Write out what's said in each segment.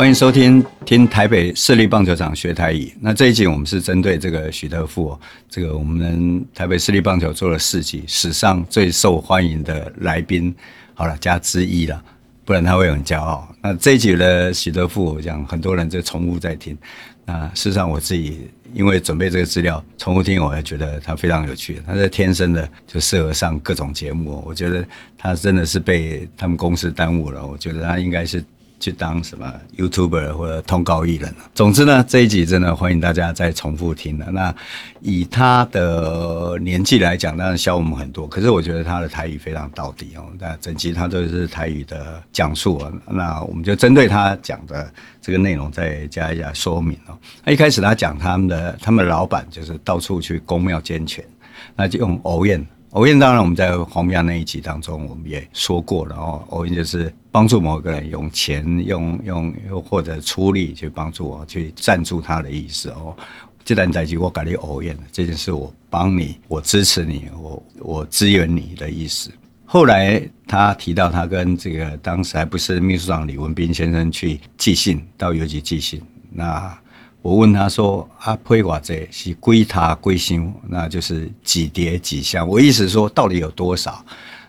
欢迎收听听台北市立棒球场学台语。那这一集我们是针对这个许德富，这个我们台北市立棒球做了四集，史上最受欢迎的来宾，好了加之一了，不然他会很骄傲。那这一集的许德富，我讲很多人就重复在听。那事实上我自己因为准备这个资料重复听，我还觉得他非常有趣。他是天生的就适合上各种节目，我觉得他真的是被他们公司耽误了。我觉得他应该是。去当什么 YouTuber 或者通告艺人。总之呢，这一集真的欢迎大家再重复听了。那以他的年纪来讲，当然小我们很多，可是我觉得他的台语非常到底哦。那整集他都是台语的讲述啊。那我们就针对他讲的这个内容再加一下说明哦。那一开始他讲他们的他们老板就是到处去宫庙捐钱，那就用偶宴。偶宴当然我们在黄标那一集当中我们也说过了哦。偶宴就是。帮助某个人用钱、用用又或者出力去帮助我，去赞助他的意思哦。这段在即我改你偶愿，这件事我帮你，我支持你，我我支援你的意思。后来他提到他跟这个当时还不是秘书长李文彬先生去寄信到邮局寄信，那我问他说啊，配瓦这是归他归心，那就是几叠几箱。我意思说到底有多少？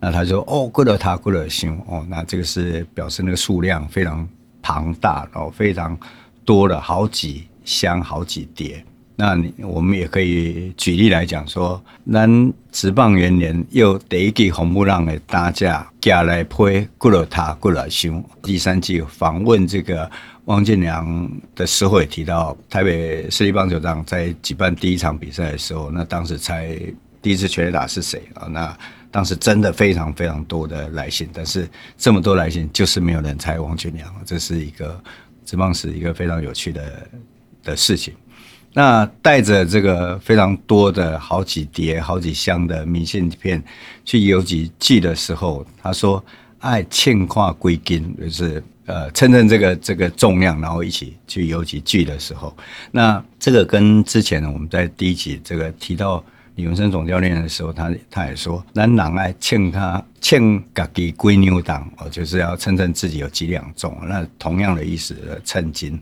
那他说哦，过了他过了行哦，那这个是表示那个数量非常庞大哦，非常多了好几箱好几叠。那你我们也可以举例来讲说，咱职棒元年又第一季红木浪的大家加来配过了他过了行。第三季访问这个汪建良的时候也提到，台北市立棒球场在举办第一场比赛的时候，那当时猜第一次全垒打是谁啊？那当时真的非常非常多的来信，但是这么多来信就是没有人猜王俊良，这是一个职棒史一个非常有趣的的事情。那带着这个非常多的好几叠、好几箱的明信片去邮局寄的时候，他说：“爱欠跨归金，就是呃，称称这个这个重量，然后一起去邮局寄的时候，那这个跟之前，我们在第一集这个提到。”李文生总教练的时候，他他也说，咱人爱称他称自己归牛党哦，就是要称称自己有几两重。那同样的意思，称斤。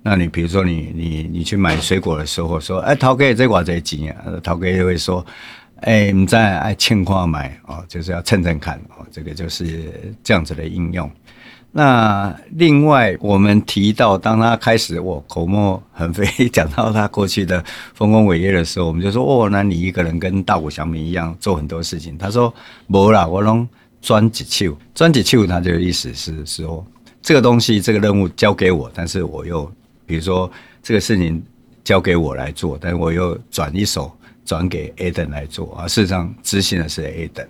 那你比如说你，你你去买水果的时候，说，哎，陶哥这多少钱啊？陶哥就会说，哎，你在爱称看买哦，就是要蹭蹭看哦，这个就是这样子的应用。那另外，我们提到，当他开始我口沫横飞讲到他过去的丰功伟业的时候，我们就说：哦，那你一个人跟大谷祥平一样做很多事情。他说：没啦，我拢专一手，专一手，他就意思是说，这个东西这个任务交给我，但是我又比如说这个事情交给我来做，但是我又转一手转给 A 等来做啊。事实上执行的是 A 等。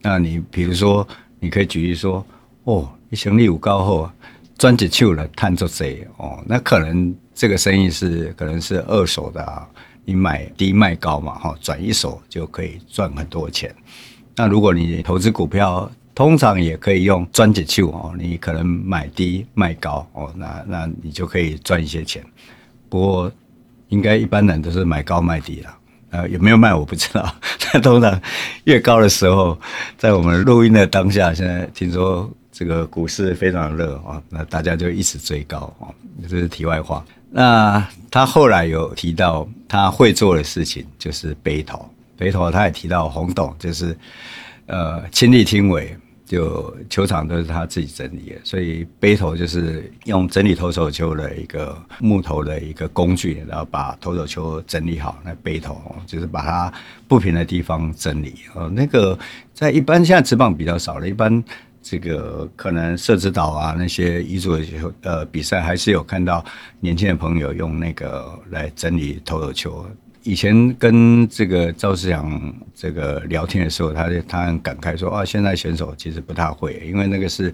那你比如说，你可以举例说，哦。你生意有够好，专一手来探做这哦，那可能这个生意是可能是二手的啊，你买低卖高嘛，哈，转一手就可以赚很多钱。那如果你投资股票，通常也可以用专一手哦，你可能买低卖高哦，那那你就可以赚一些钱。不过应该一般人都是买高卖低了，呃，有没有卖我不知道。但通常越高的时候，在我们录音的当下，现在听说。这个股市非常热啊，那大家就一直追高啊，这是题外话。那他后来有提到他会做的事情，就是背投。背投他也提到洪董，就是呃亲力亲为，就球场都是他自己整理的，所以背头就是用整理投手球的一个木头的一个工具，然后把投手球整理好。那背头就是把它不平的地方整理。呃，那个在一般现在职棒比较少了，一般。这个可能社子岛啊，那些遗嘱的球呃比赛，还是有看到年轻的朋友用那个来整理投手球。以前跟这个赵世阳这个聊天的时候，他就他很感慨说啊，现在选手其实不太会，因为那个是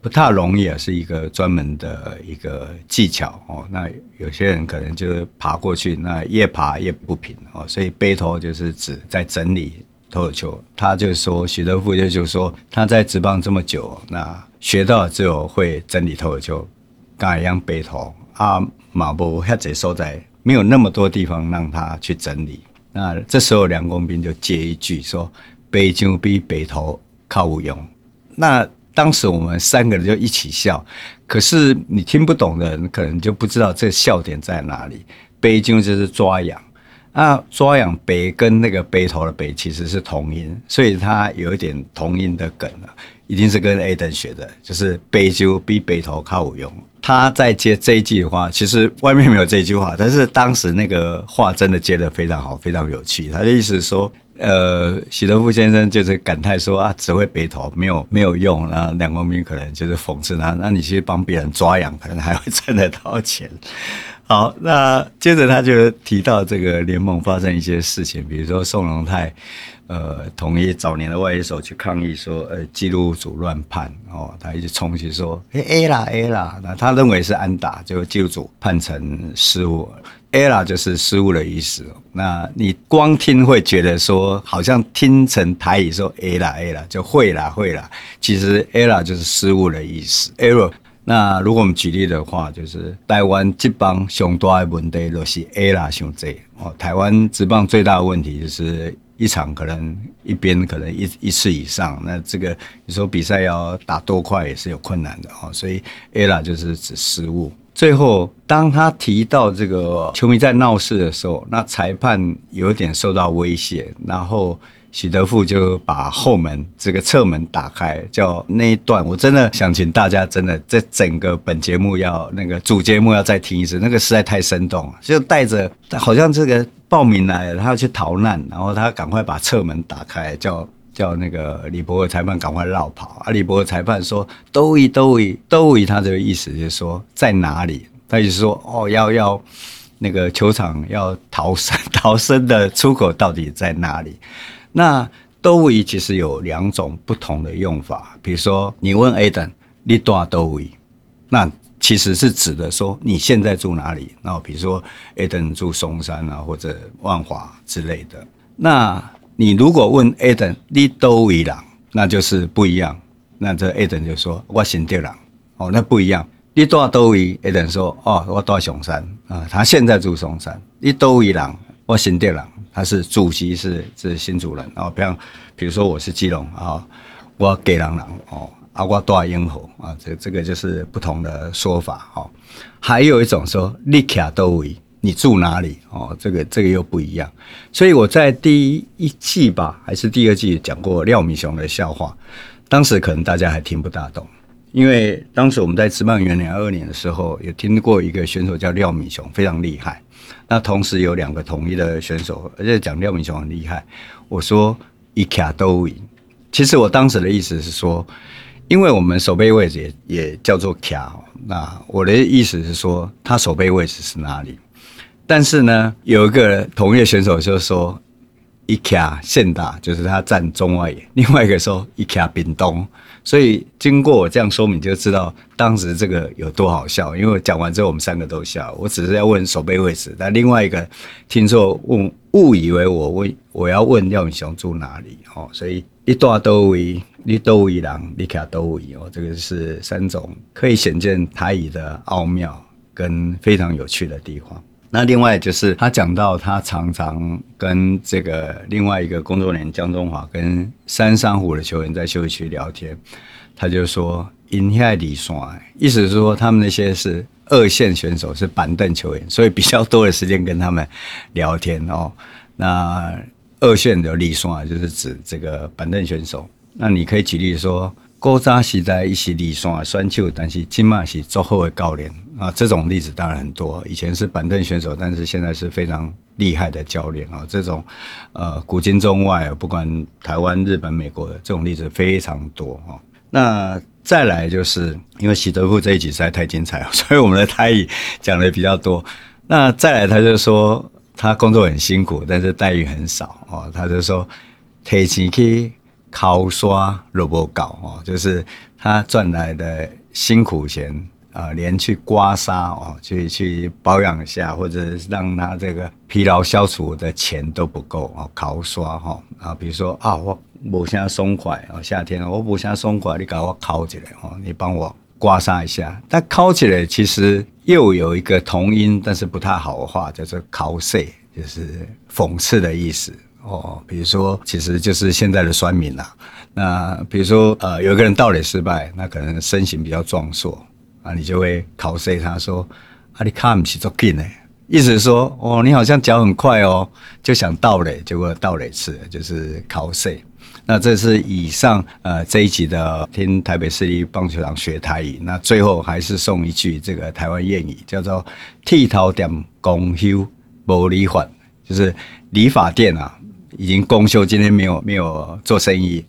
不太容易啊，是一个专门的一个技巧哦。那有些人可能就是爬过去，那越爬越不平哦，所以背投就是指在整理。投球，他就说许德富就就说他在职棒这么久，那学到只有会整理投球，刚一样背投啊，马博还在所在，没有那么多地方让他去整理。那这时候梁公斌就接一句说：“背球比背投靠有用。”那当时我们三个人就一起笑，可是你听不懂的人可能就不知道这笑点在哪里。北京就是抓痒，那，抓痒北跟那个北头的北其实是同音，所以它有一点同音的梗了，一定是跟 A 等学的，就是北就比北头靠有用。他在接这一句的话，其实外面没有这句话，但是当时那个话真的接得非常好，非常有趣。他的意思是说。呃，许德富先生就是感叹说啊，只会北投 没有没有用，那梁公斌可能就是讽刺他，那你去帮别人抓痒，可能还会赚得到钱。好，那接着他就提到这个联盟发生一些事情，比如说宋荣泰，呃，同意早年的外野手去抗议说，呃，记录组乱判哦，他一直冲去说，哎，A 啦 A 啦，那他认为是安打，就记录组判成失误。error 就是失误的意思，那你光听会觉得说，好像听成台语说 A 啦 A 啦就会啦会啦，其实 error 就是失误的意思。error，那如果我们举例的话，就是台湾职棒上大的问题就是 error 上多哦。台湾职棒最大的问题就是一场可能一边可能一一次以上，那这个你说比赛要打多快也是有困难的哦。所以 ella 就是指失误。最后，当他提到这个球迷在闹事的时候，那裁判有点受到威胁，然后许德富就把后门这个侧门打开，叫那一段，我真的想请大家真的在整个本节目要那个主节目要再听一次，那个实在太生动了，就带着好像这个报名来了，他要去逃难，然后他赶快把侧门打开，叫。叫那个李博的裁判赶快绕跑啊！李博的裁判说：“都一都一都一。”他这个意思就是说在哪里？他就是说哦，要要那个球场要逃生 逃生的出口到底在哪里？那都一其实有两种不同的用法，比如说你问 Adam 你多都一，那其实是指的说你现在住哪里？然后比如说 Adam 住松山啊或者万华之类的，那。你如果问 A 等你都为人，那就是不一样。那这 A 等就说我新店人，哦，那不一样。你多都为 A 等说哦，我到松山啊，他现在住松山。你都为人，我新店人，他是主席是是新主人哦。比方比如说我是基隆啊，我给人人哦，啊我大英河啊，这这个就是不同的说法哦。还有一种说你徛都位。你住哪里？哦，这个这个又不一样。所以我在第一季吧，还是第二季讲过廖米雄的笑话，当时可能大家还听不大懂，因为当时我们在职棒元年二二年的时候，有听过一个选手叫廖米雄，非常厉害。那同时有两个统一的选手，而且讲廖米雄很厉害。我说一卡都赢。其实我当时的意思是说，因为我们守备位置也也叫做卡，那我的意思是说，他守备位置是哪里？但是呢，有一个同业选手就说，一卡现打就是他站中外野，另外一个说一卡屏东，所以经过我这样说明，就知道当时这个有多好笑。因为我讲完之后，我们三个都笑。我只是要问守备位置，但另外一个听说问误以为我问我要问廖永雄住哪里哦，所以一大都位，你都位人，你卡都位哦，这个是三种可以显见台语的奥妙跟非常有趣的地方。那另外就是他讲到，他常常跟这个另外一个工作人员江中华跟三山虎的球员在休息区聊天，他就说“因遐离线”，意思是说他们那些是二线选手，是板凳球员，所以比较多的时间跟他们聊天哦。那二线的离线就是指这个板凳选手。那你可以举例说。古早时代一起离线选手，但是今嘛是做好的教练啊，这种例子当然很多。以前是板凳选手，但是现在是非常厉害的教练啊。这种呃古今中外，不管台湾、日本、美国的这种例子非常多哈。那再来就是因为喜德富这一集实在太精彩了，所以我们的台语讲的比较多。那再来他就说他工作很辛苦，但是待遇很少啊。他就说提前去。靠刷萝卜搞哦，就是他赚来的辛苦钱啊、连去刮痧哦，去去保养一下，或者让他这个疲劳消除的钱都不够哦，烤刷哈啊，比如说啊，我不想松快哦，夏天我不想松快，你给我烤起来哦，你帮我刮痧一下。但烤起来其实又有一个同音，但是不太好的话，叫做烤碎，就是讽刺的意思。哦，比如说，其实就是现在的酸民啦。那比如说呃，有一个人盗垒失败，那可能身形比较壮硕啊，你就会考 C 他说啊，你卡不起做紧呢，意思是说哦，你好像脚很快哦，就想盗垒，结果盗垒次就是考 C。那这是以上呃这一集的听台北市立棒球场学台语，那最后还是送一句这个台湾谚语，叫做“剃头店公休无理还”，就是理发店啊已经公休，今天没有没有做生意，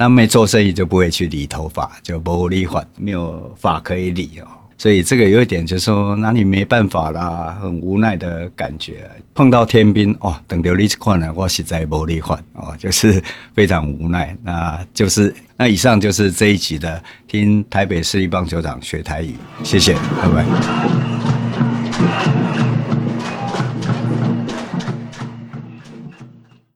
那没做生意就不会去理头发，就无理还，没有发可以理哦。所以这个有一点就是说，那你没办法啦，很无奈的感觉。碰到天兵哦，等到你这块呢，我实在无力换哦，就是非常无奈。那就是那以上就是这一集的听台北市立棒球场学台语，谢谢，拜拜。